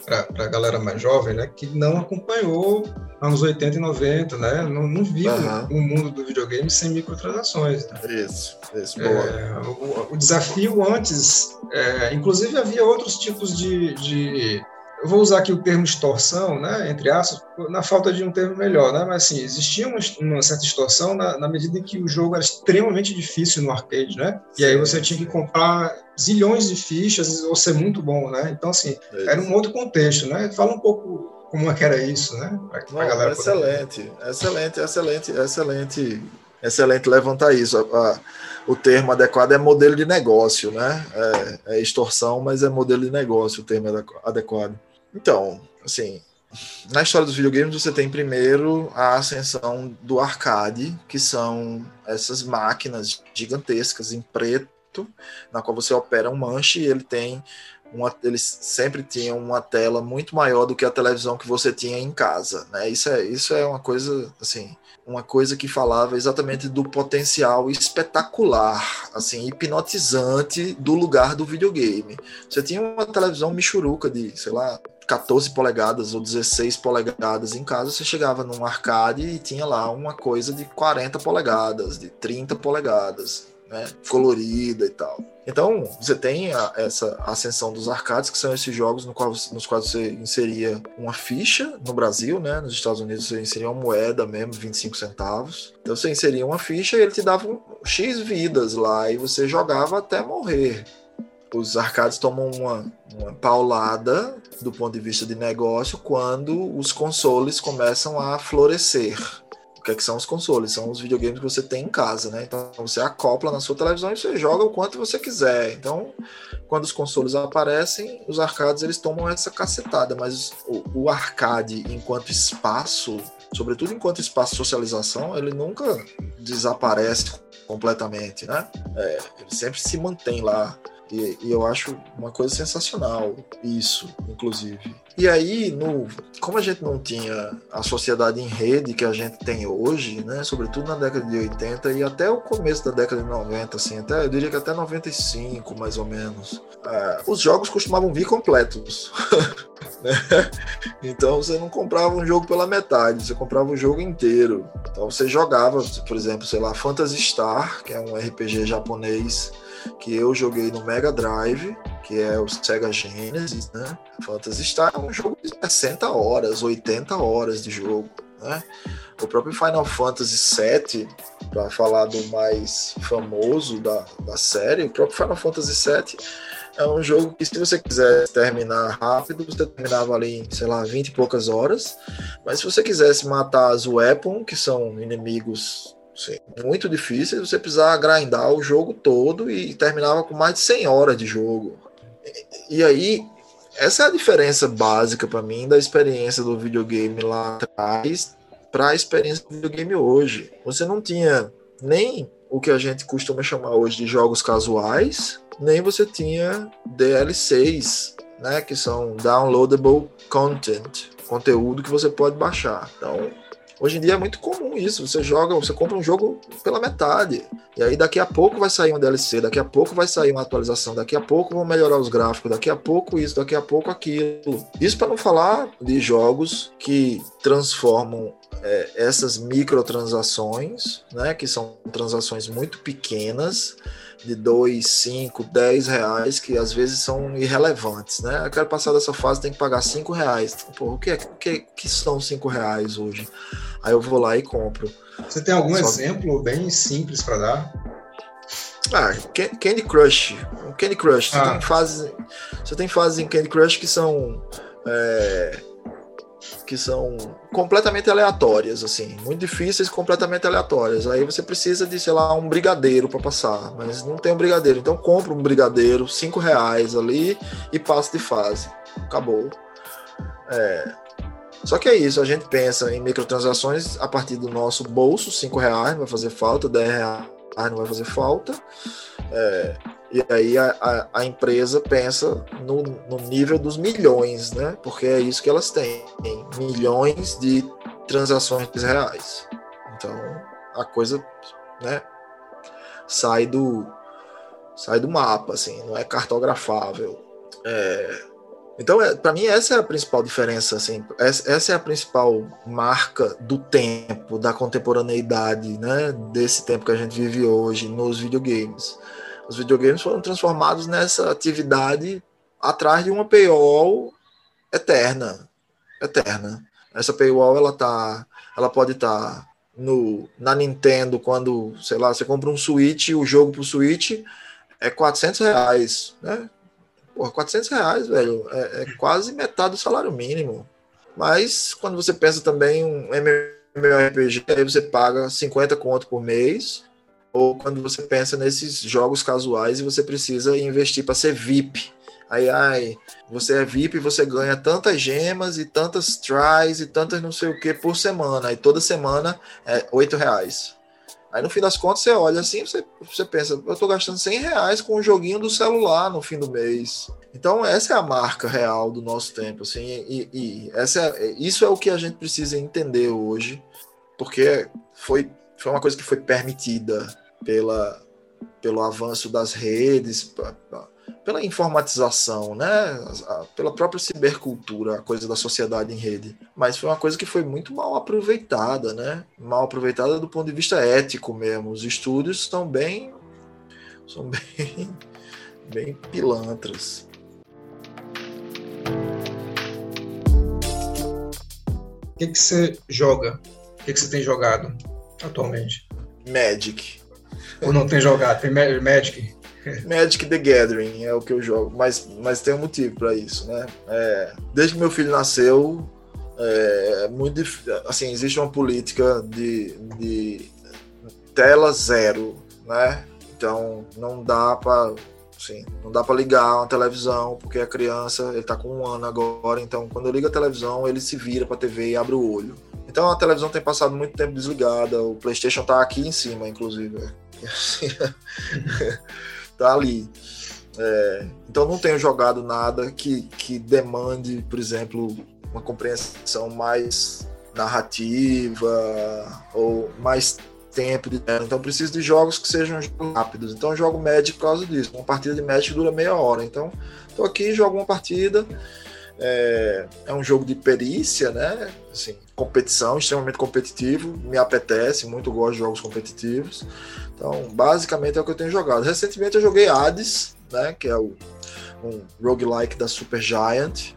B: para a galera mais jovem, né? Que não acompanhou anos 80 e 90, né? Não, não viu uhum. o mundo do videogame sem microtransações. Né?
C: Isso, isso, boa. É,
B: o, o, desafio antes, é, inclusive havia outros tipos de, de eu vou usar aqui o termo extorsão, né, entre aspas, na falta de um termo melhor, né, mas assim, existia uma, uma certa extorsão na, na, medida em que o jogo era extremamente difícil no arcade, né, e aí você tinha que comprar zilhões de fichas ou ser muito bom, né, então assim, é era um outro contexto, né, fala um pouco como é que era isso, né,
C: pra, pra galera excelente, poder... excelente, excelente, excelente, excelente levantar isso, a, a o termo adequado é modelo de negócio, né? É, é, extorsão, mas é modelo de negócio o termo adequado. Então, assim, na história dos videogames você tem primeiro a ascensão do arcade, que são essas máquinas gigantescas em preto, na qual você opera um manche e ele tem uma, eles sempre tinham uma tela muito maior do que a televisão que você tinha em casa, né? Isso é, isso é uma coisa, assim, uma coisa que falava exatamente do potencial espetacular, assim, hipnotizante do lugar do videogame. Você tinha uma televisão michuruca de, sei lá, 14 polegadas ou 16 polegadas em casa, você chegava num arcade e tinha lá uma coisa de 40 polegadas, de 30 polegadas, né, colorida e tal. Então, você tem a, essa ascensão dos arcades, que são esses jogos no qual, nos quais você inseria uma ficha no Brasil, né? Nos Estados Unidos você inseria uma moeda mesmo, 25 centavos. Então você inseria uma ficha e ele te dava um X vidas lá e você jogava até morrer. Os arcades tomam uma, uma paulada do ponto de vista de negócio quando os consoles começam a florescer que, é que são os consoles? São os videogames que você tem em casa, né? Então você acopla na sua televisão e você joga o quanto você quiser. Então, quando os consoles aparecem, os arcades eles tomam essa cacetada, mas o, o arcade enquanto espaço, sobretudo enquanto espaço de socialização, ele nunca desaparece completamente, né? É, ele sempre se mantém lá. E, e, eu acho uma coisa sensacional isso, inclusive. E aí, no, como a gente não tinha a sociedade em rede que a gente tem hoje, né, sobretudo na década de 80 e até o começo da década de 90, assim, até, eu diria que até 95, mais ou menos, é, os jogos costumavam vir completos. né? Então você não comprava um jogo pela metade, você comprava o jogo inteiro. Então você jogava, por exemplo, sei lá, Phantasy Star, que é um RPG japonês que eu joguei no Mega Drive, que é o Sega Genesis, né? Phantasy Star é um jogo de 60 horas, 80 horas de jogo, né? O próprio Final Fantasy VII, para falar do mais famoso da, da série, o próprio Final Fantasy VII é um jogo que se você quiser terminar rápido, você terminava ali em, sei lá, 20 e poucas horas. Mas se você quisesse matar as Weapon, que são inimigos Sim, muito difícil você precisar grindar o jogo todo e terminava com mais de 100 horas de jogo. E, e aí, essa é a diferença básica para mim da experiência do videogame lá atrás para a experiência do videogame hoje. Você não tinha nem o que a gente costuma chamar hoje de jogos casuais, nem você tinha DLCs, né, que são downloadable content, conteúdo que você pode baixar. Então, Hoje em dia é muito comum isso. Você joga, você compra um jogo pela metade. E aí daqui a pouco vai sair uma DLC, daqui a pouco vai sair uma atualização, daqui a pouco vão melhorar os gráficos, daqui a pouco isso, daqui a pouco aquilo. Isso para não falar de jogos que transformam é, essas microtransações, né, que são transações muito pequenas, de 2, 5, 10 reais, que às vezes são irrelevantes, né? Eu quero passar dessa fase, tem que pagar 5 reais. Pô, o que, é, o que, que são 5 reais hoje? Aí eu vou lá e compro.
B: Você tem algum Só... exemplo bem simples para dar?
C: Ah, Candy Crush. Candy Crush. Você, ah. tem fases, você tem fases em Candy Crush que são. É, que são completamente aleatórias, assim, muito difíceis, completamente aleatórias. Aí você precisa de, sei lá, um brigadeiro para passar, mas não tem um brigadeiro, então compra um brigadeiro, cinco reais ali e passa de fase. Acabou. É. Só que é isso, a gente pensa em microtransações a partir do nosso bolso, cinco reais não vai fazer falta, dez reais não vai fazer falta. É, e aí a, a, a empresa pensa no, no, nível dos milhões, né? Porque é isso que elas têm, milhões de transações reais. Então a coisa, né, sai do sai do mapa, assim, não é cartografável. É, então, é, para mim, essa é a principal diferença, assim, essa, é a principal marca do tempo, da contemporaneidade, né, desse tempo que a gente vive hoje nos videogames. Os videogames foram transformados nessa atividade atrás de uma paywall eterna, eterna. Essa paywall ela tá, ela pode estar tá no na Nintendo quando, sei lá, você compra um Switch, o jogo pro Switch é 400 reais, né? Porra, 400 reais, velho, é, é quase metade do salário mínimo. Mas quando você pensa também um MMORPG, aí você paga 50 conto por mês, ou quando você pensa nesses jogos casuais e você precisa investir para ser VIP. Aí, ai, você é VIP e você ganha tantas gemas e tantas tries e tantas não sei o que por semana. Aí toda semana é 8 reais. Aí no fim das contas você olha assim, você, você pensa, eu tô gastando 100 reais com um joguinho do celular no fim do mês. Então essa é a marca real do nosso tempo, assim, e, e essa é, isso é o que a gente precisa entender hoje, porque foi, foi uma coisa que foi permitida pela, pelo avanço das redes, pela informatização, né? Pela própria cibercultura, a coisa da sociedade em rede. Mas foi uma coisa que foi muito mal aproveitada, né? Mal aproveitada do ponto de vista ético mesmo. Os estúdios são bem. são bem. bem pilantras.
B: O que, que você joga? O que, que você tem jogado atualmente?
C: Magic.
B: Ou não tem jogado? Tem Magic?
C: Magic the Gathering é o que eu jogo, mas, mas tem um motivo para isso, né? É, desde que meu filho nasceu, é muito assim, existe uma política de, de tela zero, né? Então não dá para assim, não dá para ligar uma televisão porque a criança ele tá com um ano agora, então quando eu ligo a televisão ele se vira para a TV e abre o olho. Então a televisão tem passado muito tempo desligada, o PlayStation tá aqui em cima, inclusive. tá ali. É, então não tenho jogado nada que, que demande, por exemplo, uma compreensão mais narrativa ou mais tempo de então preciso de jogos que sejam rápidos. Então eu jogo Magic por causa disso. Uma partida de Magic dura meia hora. Então estou aqui jogo uma partida. É, é, um jogo de perícia né? Assim competição extremamente competitivo. Me apetece muito gosto de jogos competitivos então, basicamente é o que eu tenho jogado. Recentemente eu joguei Hades, né, que é o, um roguelike da Super Giant.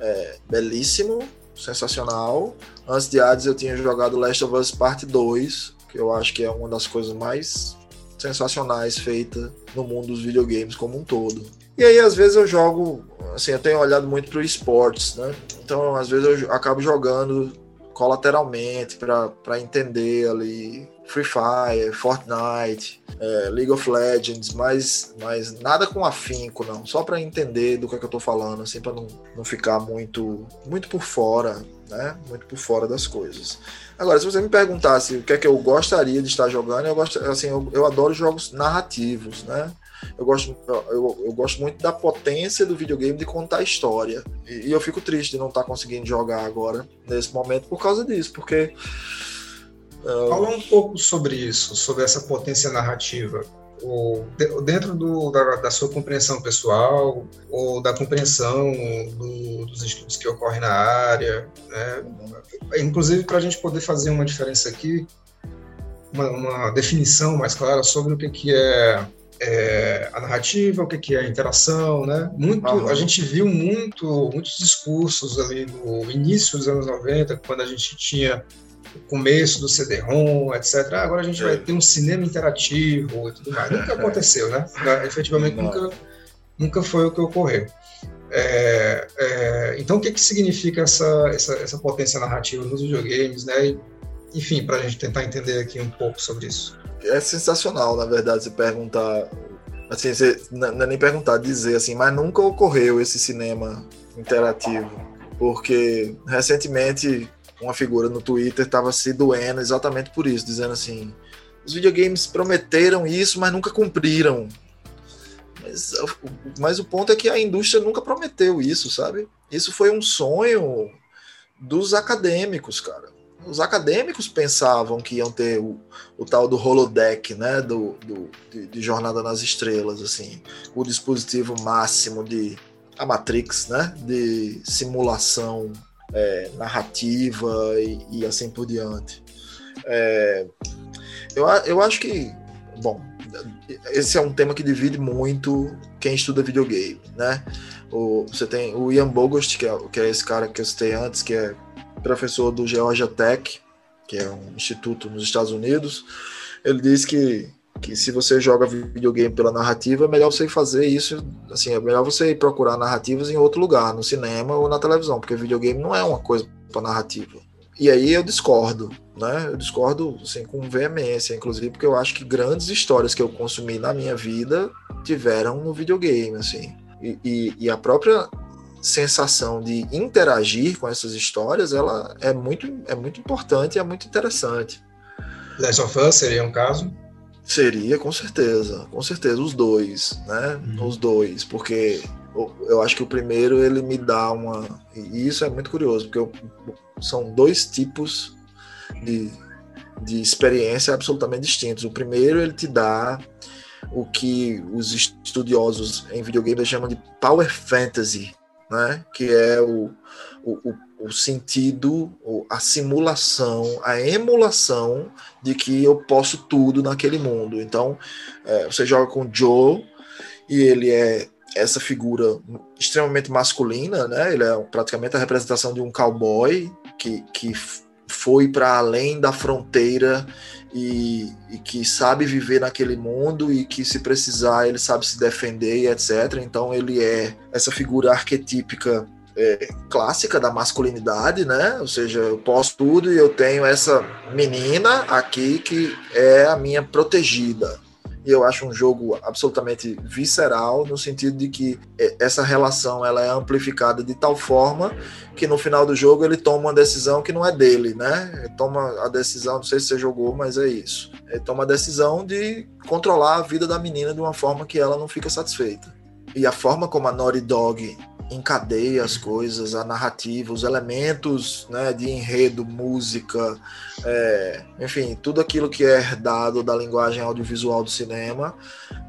C: É, belíssimo, sensacional. Antes de Hades eu tinha jogado Last of Us Part 2, que eu acho que é uma das coisas mais sensacionais feita no mundo dos videogames como um todo. E aí, às vezes, eu jogo, assim, eu tenho olhado muito para esportes, né? Então, às vezes, eu acabo jogando colateralmente para entender ali Free Fire, Fortnite, é, League of Legends, mas, mas nada com afinco, não. Só para entender do que, é que eu tô falando, assim, para não, não ficar muito, muito por fora, né? Muito por fora das coisas. Agora, se você me perguntasse o que é que eu gostaria de estar jogando, eu gosto, assim, eu, eu adoro jogos narrativos, né? Eu gosto, eu, eu gosto muito da potência do videogame de contar história. E, e eu fico triste de não estar conseguindo jogar agora, nesse momento, por causa disso, porque
B: Fala um pouco sobre isso, sobre essa potência narrativa. Ou dentro do, da, da, sua compreensão pessoal ou da compreensão do, dos estudos que ocorrem na área, né? inclusive para a gente poder fazer uma diferença aqui, uma, uma, definição mais clara sobre o que, que é, é a narrativa, o que, que é a interação, né? Muito, a gente viu muito, muitos discursos ali no início dos anos 90, quando a gente tinha o começo do CD-ROM, etc. Ah, agora a gente é. vai ter um cinema interativo e tudo mais. Nunca aconteceu, né? Efetivamente nunca, nunca foi o que ocorreu. É, é, então, o que, que significa essa, essa, essa potência narrativa nos videogames, né? E, enfim, para a gente tentar entender aqui um pouco sobre isso.
C: É sensacional, na verdade, se perguntar. Assim, você, não é nem perguntar, dizer assim, mas nunca ocorreu esse cinema interativo. Porque recentemente uma figura no Twitter estava se doendo exatamente por isso, dizendo assim: os videogames prometeram isso, mas nunca cumpriram. Mas, mas o ponto é que a indústria nunca prometeu isso, sabe? Isso foi um sonho dos acadêmicos, cara. Os acadêmicos pensavam que iam ter o, o tal do holodeck, né, do, do de, de, Jornada nas Estrelas, assim, o dispositivo máximo de a Matrix, né, de simulação é, narrativa e, e, assim por diante. É, eu, eu acho que, bom, esse é um tema que divide muito quem estuda videogame, né? O, você tem o Ian Bogost, que é, que é esse cara que eu citei antes, que é professor do Georgia Tech, que é um instituto nos Estados Unidos. Ele diz que que se você joga videogame pela narrativa, é melhor você fazer isso, assim, é melhor você ir procurar narrativas em outro lugar, no cinema ou na televisão, porque videogame não é uma coisa para narrativa. E aí eu discordo, né? Eu discordo assim, com veemência, inclusive, porque eu acho que grandes histórias que eu consumi na minha vida tiveram no videogame, assim. E, e, e a própria sensação de interagir com essas histórias, ela é muito, é muito importante e é muito interessante.
B: Last of Us seria um caso?
C: Seria, com certeza, com certeza, os dois, né? Uhum. Os dois, porque eu acho que o primeiro ele me dá uma. E isso é muito curioso, porque eu, são dois tipos de, de experiência absolutamente distintos. O primeiro, ele te dá o que os estudiosos em videogame chamam de power fantasy, né? que é o, o, o sentido, a simulação, a emulação de que eu posso tudo naquele mundo. Então, é, você joga com Joe e ele é essa figura extremamente masculina, né? Ele é praticamente a representação de um cowboy que, que foi para além da fronteira e, e, que sabe viver naquele mundo e que se precisar ele sabe se defender e etc. Então ele é essa figura arquetípica é, clássica da masculinidade, né? Ou seja, eu posso tudo e eu tenho essa menina aqui que é a minha protegida e eu acho um jogo absolutamente visceral no sentido de que é, essa relação ela é amplificada de tal forma que no final do jogo ele toma uma decisão que não é dele, né? Ele toma a decisão, não sei se você jogou, mas é isso. Ele toma a decisão de controlar a vida da menina de uma forma que ela não fica satisfeita. E a forma como a Naughty Dog encadeia as coisas, a narrativa, os elementos né, de enredo, música, é, enfim, tudo aquilo que é herdado da linguagem audiovisual do cinema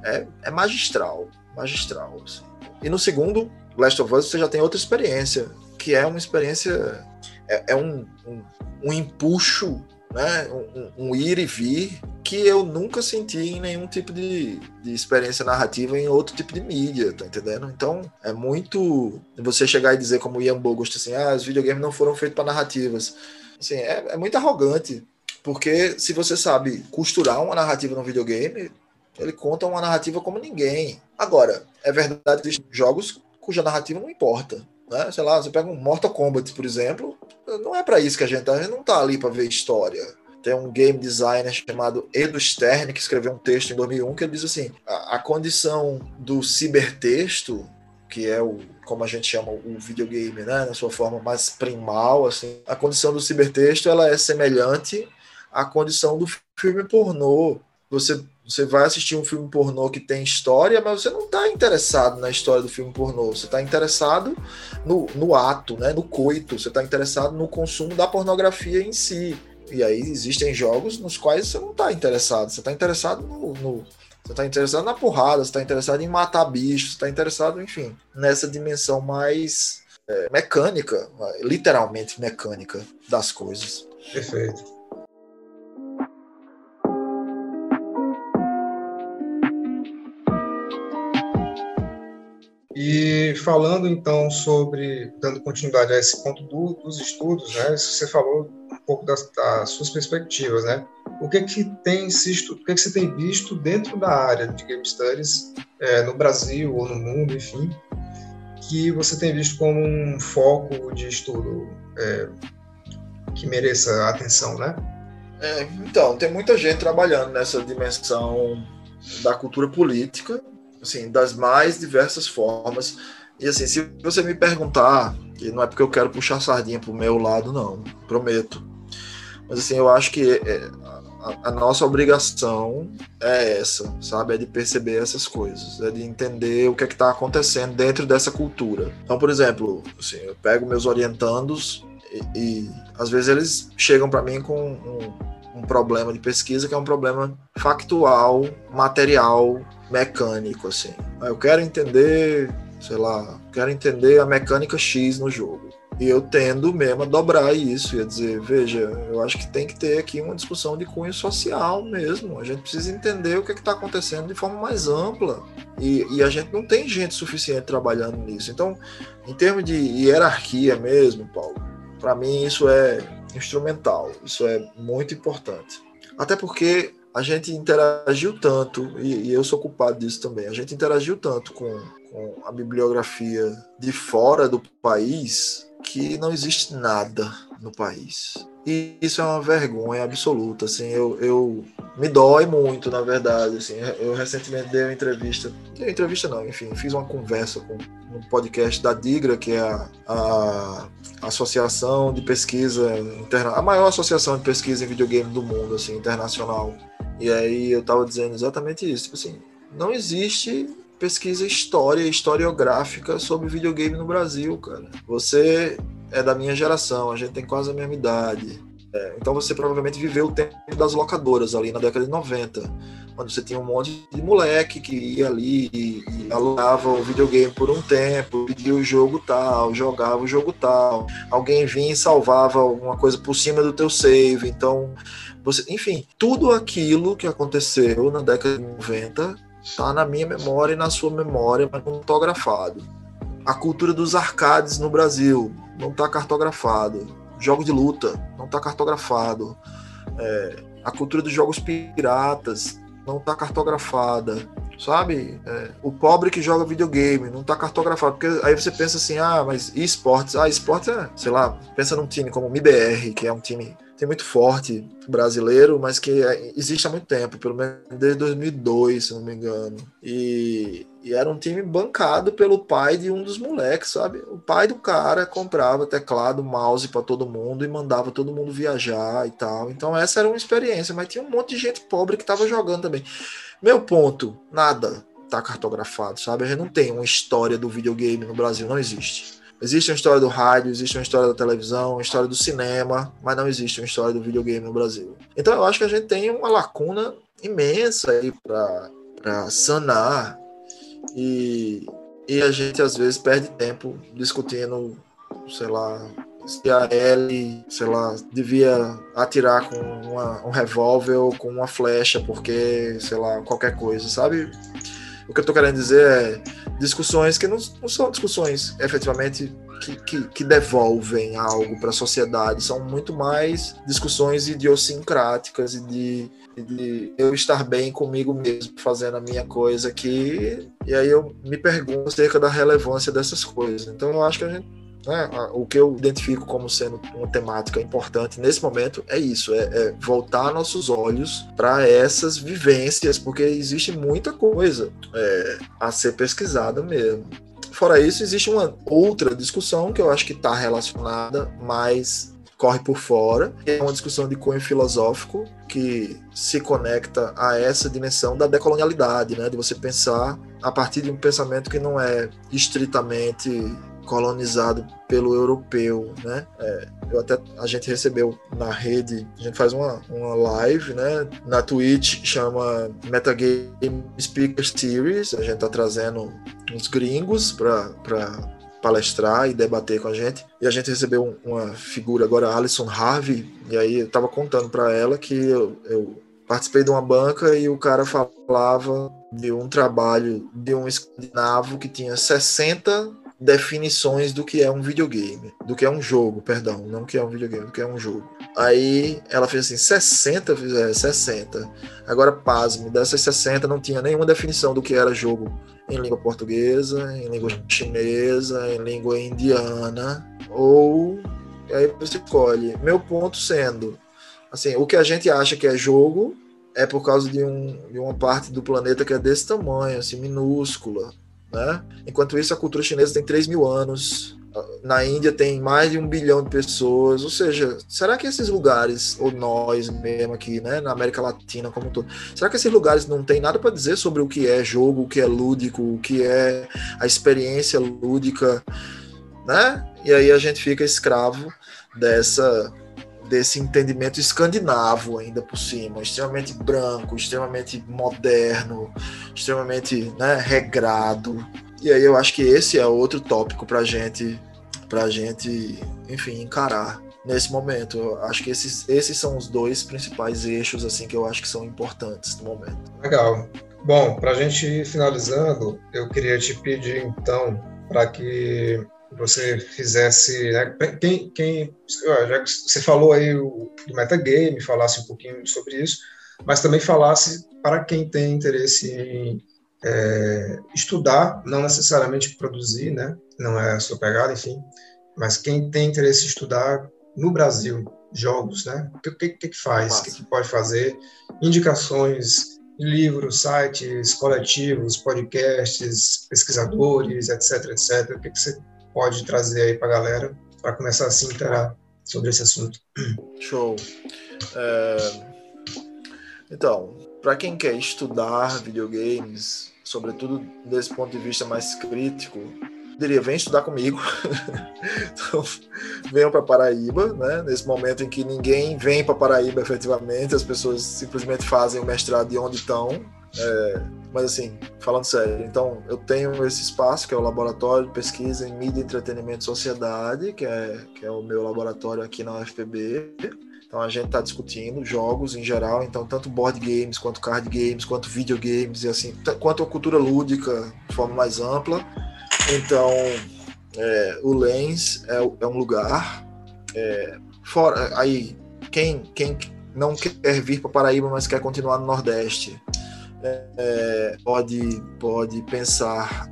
C: é, é magistral, magistral. Assim. E no segundo, Last of Us, você já tem outra experiência, que é uma experiência, é, é um, um, um empuxo né, um, um, ir e vir que eu nunca senti em nenhum tipo de, de experiência narrativa em outro tipo de mídia, tá entendendo? Então é muito você chegar e dizer como Ian Bogost assim, ah, os videogames não foram feitos para narrativas. Assim, é, é muito arrogante, porque se você sabe costurar uma narrativa no videogame, ele conta uma narrativa como ninguém. Agora, é verdade que existem jogos cuja narrativa não importa. Né? Sei lá, você pega um Mortal Kombat, por exemplo, não é para isso que a gente tá. A gente não tá ali para ver história. Tem um game designer chamado Edu Stern que escreveu um texto em 2001 que ele diz assim: a, a condição do cibertexto, que é o como a gente chama o videogame, né, na sua forma mais primal, assim, a condição do cibertexto ela é semelhante à condição do filme pornô. Você você vai assistir um filme pornô que tem história, mas você não está interessado na história do filme pornô. Você está interessado no, no ato, né? no coito. Você está interessado no consumo da pornografia em si. E aí existem jogos nos quais você não está interessado. Você está interessado no, no você está interessado na porrada, você está interessado em matar bichos, você está interessado, enfim, nessa dimensão mais é, mecânica, literalmente mecânica das coisas.
B: Perfeito. E falando então sobre, dando continuidade a esse ponto do, dos estudos, né, você falou um pouco das, das, suas perspectivas, né? O que que tem se o que que você tem visto dentro da área de game studies é, no Brasil ou no mundo, enfim, que você tem visto como um foco de estudo é, que mereça atenção, né?
C: É, então, tem muita gente trabalhando nessa dimensão da cultura política assim, das mais diversas formas. E assim, se você me perguntar, e não é porque eu quero puxar sardinha pro meu lado, não, prometo. Mas assim, eu acho que é, a, a, nossa obrigação é essa, sabe? É de perceber essas coisas, é de entender o que é que tá acontecendo dentro dessa cultura. Então, por exemplo, assim, eu pego meus orientandos e, e às vezes eles chegam para mim com um, um problema de pesquisa que é um problema factual, material, mecânico, assim. Eu quero entender, sei lá, quero entender a mecânica X no jogo. E eu tendo mesmo a dobrar isso e a dizer, veja, eu acho que tem que ter aqui uma discussão de cunho social mesmo. A gente precisa entender o que é está acontecendo de forma mais ampla. E, e, a gente não tem gente suficiente trabalhando nisso. Então, em termos de hierarquia mesmo, Paulo, para mim isso é instrumental, isso é muito importante. Até porque a gente interagiu tanto, e, e, eu sou culpado disso também, a gente interagiu tanto com, com a bibliografia de fora do país que não existe nada no país. E isso é uma vergonha absoluta, assim, eu, eu me dói muito, na verdade, assim, eu recentemente dei uma entrevista, dei uma entrevista não, enfim, fiz uma conversa com um podcast da Digra, que é a, a associação de pesquisa interna, a maior associação de pesquisa em videogame do mundo, assim, internacional. E aí eu tava dizendo exatamente isso, tipo assim, não existe pesquisa história, historiográfica sobre videogame no Brasil, cara. Você é da minha geração, a gente tem quase a mesma idade. É, então você provavelmente viveu o tempo das locadoras ali na década de 90, quando você tinha um monte de moleque que ia ali e, e alugava o videogame por um tempo, pedia o jogo tal, jogava o jogo tal, alguém vinha e salvava alguma coisa por cima do teu save, então você, enfim, tudo aquilo que aconteceu na década de 90 está na minha memória e na sua memória, mas não cartografado. A cultura dos arcades no Brasil não está cartografado jogo de luta, não está cartografado. É, a cultura dos jogos piratas não está cartografada, sabe? É, o pobre que joga videogame não está cartografado, porque aí você pensa assim, ah, mas esportes? Ah, esportes é, sei lá, pensa num time como o MBR, que é um time tem muito forte brasileiro, mas que é, existe há muito tempo, pelo menos desde 2002, se não me engano. E, e, era um time bancado pelo pai de um dos moleques, sabe? O pai do cara comprava teclado, mouse para todo mundo e mandava todo mundo viajar e tal. Então essa era uma experiência, mas tinha um monte de gente pobre que estava jogando também. Meu ponto, nada tá cartografado, sabe? A gente não tem uma história do videogame no Brasil, não existe. Existe uma história do rádio, existe uma história da televisão, uma história do cinema, mas não existe uma história do videogame no Brasil. Então eu acho que a gente tem uma lacuna imensa aí para sanar e, e a gente às vezes perde tempo discutindo, sei lá, se a Ellie, sei lá, devia atirar com uma, um revólver ou com uma flecha, porque, sei lá, qualquer coisa, sabe? O que eu tô querendo dizer é discussões que não, não são discussões efetivamente que, que, que devolvem algo para a sociedade, são muito mais discussões idiosincráticas e de, de eu estar bem comigo mesmo, fazendo a minha coisa aqui, e aí eu me pergunto acerca da relevância dessas coisas. Então eu acho que a gente né, o que eu identifico como sendo uma temática importante nesse momento é isso: é, é voltar nossos olhos para essas vivências, porque existe muita coisa é, a ser pesquisada mesmo. Fora isso, existe uma outra discussão que eu acho que está relacionada, mas corre por fora. É uma discussão de cunho filosófico que se conecta a essa dimensão da decolonialidade, né? de você pensar a partir de um pensamento que não é estritamente colonizado pelo europeu, né? É, eu até a gente recebeu na rede, a gente faz uma, uma live, né? Na Twitch chama Metagame Speaker Series. A gente tá trazendo uns gringos para palestrar e debater com a gente. E a gente recebeu uma figura agora, Alison Harvey, e aí eu tava contando para ela que eu, eu participei de uma banca e o cara falava de um trabalho de um escandinavo que tinha 60 definições do que é um videogame, do que é um jogo, perdão, não que é um videogame, do que é um jogo. Aí ela fez assim, 60, é, 60. Agora, pasme, dessas 60 não tinha nenhuma definição do que era jogo em língua portuguesa, em língua chinesa, em língua indiana, ou aí você escolhe. Meu ponto sendo, assim, o que a gente acha que é jogo é por causa de, um, de uma parte do planeta que é desse tamanho, assim, minúscula. Né? Enquanto isso, a cultura chinesa tem 3 mil anos, na Índia tem mais de um bilhão de pessoas, ou seja, será que esses lugares, ou nós mesmo aqui, né, na América Latina como um todo, será que esses lugares não tem nada para dizer sobre o que é jogo, o que é lúdico, o que é a experiência lúdica, né? E aí a gente fica escravo dessa desse entendimento escandinavo ainda por cima, extremamente branco, extremamente moderno, extremamente né, regrado. E aí eu acho que esse é outro tópico para gente, para gente, enfim, encarar nesse momento. Eu acho que esses, esses são os dois principais eixos assim que eu acho que são importantes no momento.
B: Legal. Bom, para a gente ir finalizando, eu queria te pedir então para que você fizesse, né, quem, quem, já que você falou aí do metagame, falasse um pouquinho sobre isso, mas também falasse para quem tem interesse em é, estudar, não necessariamente produzir, né, não é a sua pegada, enfim, mas quem tem interesse em estudar no Brasil jogos, né, o que, que, que faz, o que, que pode fazer, indicações livros, sites, coletivos, podcasts, pesquisadores, etc, etc. O que, que você pode trazer aí para a galera para começar a se interar sobre esse assunto.
C: Show. É... Então, para quem quer estudar videogames, sobretudo desse ponto de vista mais crítico, diria, vem estudar comigo. então, venham para Paraíba, né? Nesse momento em que ninguém vem para Paraíba efetivamente, as pessoas simplesmente fazem o mestrado de onde estão. É, mas assim, falando sério, então eu tenho esse espaço que é o Laboratório de Pesquisa em Mídia, Entretenimento e Sociedade, que é, que é o meu laboratório aqui na UFPB. Então a gente está discutindo jogos em geral, então tanto board games, quanto card games, quanto videogames e assim, quanto a cultura lúdica de forma mais ampla. Então, é, o Lens é, é, um lugar. É, fora, aí, quem, quem não quer vir para Paraíba, mas quer continuar no Nordeste, é, pode, pode pensar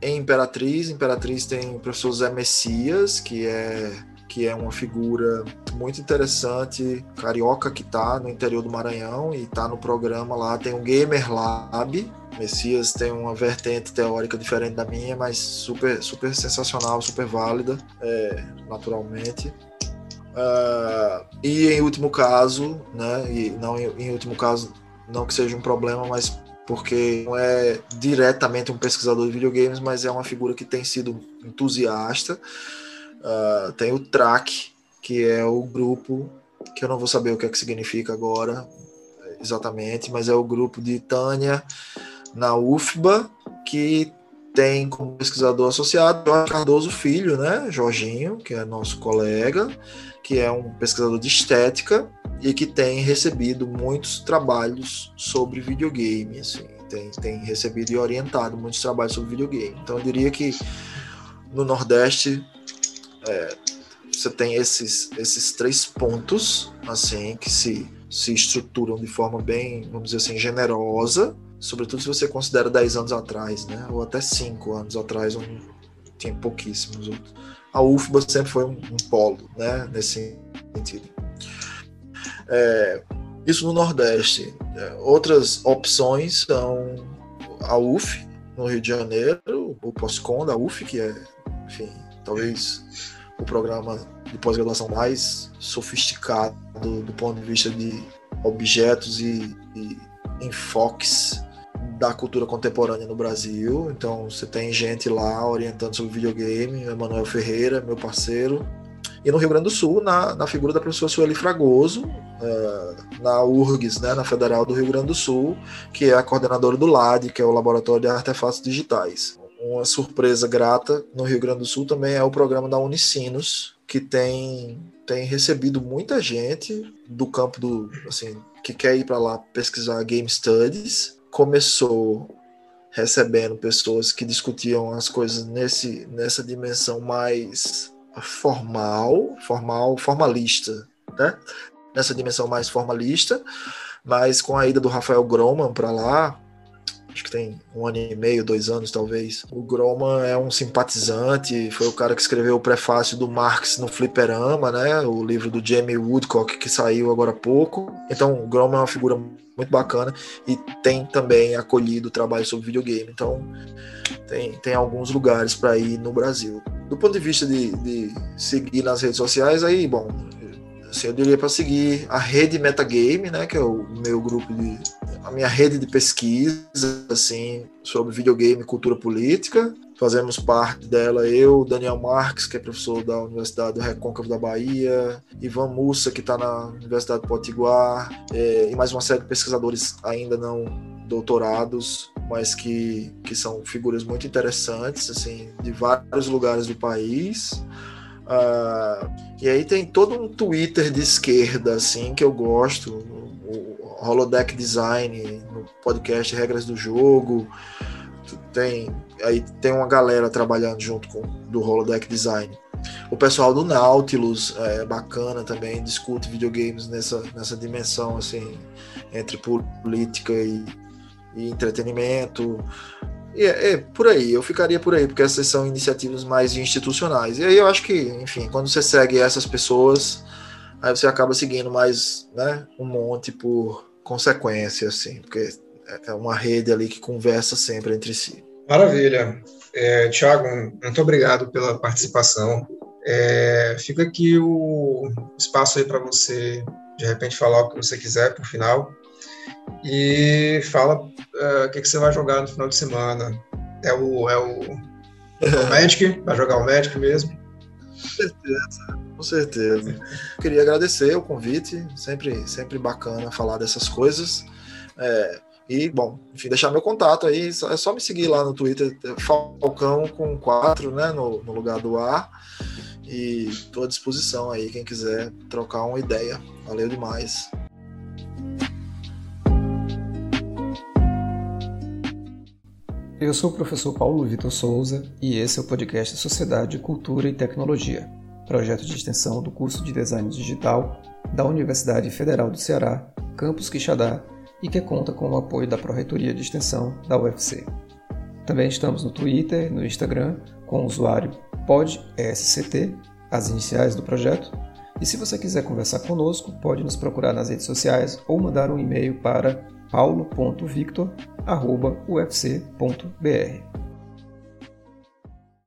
C: em Imperatriz. Imperatriz tem o professor Zé Messias, que é que é uma figura muito interessante, carioca que está no interior do Maranhão e está no programa lá. Tem o Gamer Lab. Messias tem uma vertente teórica diferente da minha, mas super, super sensacional, super válida, é, naturalmente. Uh, e em último caso, né, e não em, em último caso, não que seja um problema, mas porque não é diretamente um pesquisador de videogames, mas é uma figura que tem sido entusiasta Uh, tem o TRAC, que é o grupo, que eu não vou saber o que é que significa agora exatamente, mas é o grupo de Tânia na UFBA, que tem como pesquisador associado Jorge Cardoso Filho, né? Jorginho, que é nosso colega, que é um pesquisador de estética e que tem recebido muitos trabalhos sobre videogame, assim, tem, tem recebido e orientado muitos trabalhos sobre videogame. Então eu diria que no Nordeste é, você tem esses, esses três pontos, assim, que se, se estruturam de forma bem, vamos dizer assim, generosa, sobretudo se você considera 10 anos atrás, né? Ou até 5 anos atrás, onde tinha pouquíssimos outros. A UFBA sempre foi um, um polo, né? Nesse sentido. É, isso no Nordeste. É, outras opções são a UF, no Rio de Janeiro, o POSCON da UF, que é, enfim, talvez o programa de pós-graduação mais sofisticado do ponto de vista de objetos e, e enfoques da cultura contemporânea no Brasil. Então você tem gente lá orientando sobre videogame, Emanuel Ferreira, meu parceiro. E no Rio Grande do Sul, na, na figura da professora Sueli Fragoso, uh, na URGS, né, na Federal do Rio Grande do Sul, que é a coordenadora do LAD, que é o Laboratório de Artefatos Digitais uma surpresa grata no Rio Grande do Sul também é o programa da Unicinos, que tem, tem recebido muita gente do campo do assim que quer ir para lá pesquisar game studies. Começou recebendo pessoas que discutiam as coisas nesse, nessa dimensão mais formal, formal, formalista, né? Nessa dimensão mais formalista, mas com a ida do Rafael Groman para lá, acho que tem um ano e meio, dois anos talvez. O Groman é um simpatizante, foi o cara que escreveu o prefácio do Marx no Fliperama, né? O livro do Jamie Woodcock que saiu agora há pouco. Então, o Groman é uma figura muito bacana e tem também acolhido o trabalho sobre videogame. Então, tem, tem alguns lugares para ir no Brasil. Do ponto de vista de, de seguir nas redes sociais, aí, bom, assim, eu diria para seguir a rede Metagame, né, que é o meu grupo de a minha rede de pesquisa assim sobre videogame e cultura política. Fazemos parte dela eu, Daniel Marques, que é professor da Universidade do Recôncavo da Bahia, Ivan Mussa, que está na Universidade de Potiguar, é, e mais uma série de pesquisadores ainda não doutorados, mas que, que são figuras muito interessantes, assim, de vários lugares do país. Uh, e aí tem todo um Twitter de esquerda, assim, que eu gosto, o Holodeck Design, no podcast Regras do Jogo, tem aí tem uma galera trabalhando junto com do Holodeck Design. O pessoal do Nautilus é bacana também, discute videogames nessa, nessa dimensão assim entre política e, e entretenimento. É, é, por aí, eu ficaria por aí, porque essas são iniciativas mais institucionais. E aí eu acho que, enfim, quando você segue essas pessoas, aí você acaba seguindo mais né, um monte por consequência, assim, porque é uma rede ali que conversa sempre entre si.
B: Maravilha. É, Tiago, muito obrigado pela participação. É, fica aqui o espaço aí para você, de repente, falar o que você quiser o final. E fala uh, o que, que você vai jogar no final de semana. É o, é o, é o Magic? Vai jogar o Magic mesmo?
C: Com certeza, com certeza. Queria agradecer o convite, sempre, sempre bacana falar dessas coisas. É, e, bom, enfim, deixar meu contato aí, é só me seguir lá no Twitter, Falcão com 4, né, no, no lugar do A. E estou à disposição aí, quem quiser trocar uma ideia. Valeu demais.
A: Eu sou o professor Paulo Vitor Souza e esse é o podcast Sociedade, Cultura e Tecnologia, projeto de extensão do curso de Design Digital da Universidade Federal do Ceará, Campus Quixadá, e que conta com o apoio da Pró-Reitoria de Extensão da UFC. Também estamos no Twitter, no Instagram, com o usuário PodSCT, as iniciais do projeto, e se você quiser conversar conosco, pode nos procurar nas redes sociais ou mandar um e-mail para paulo.victor.ufc.br.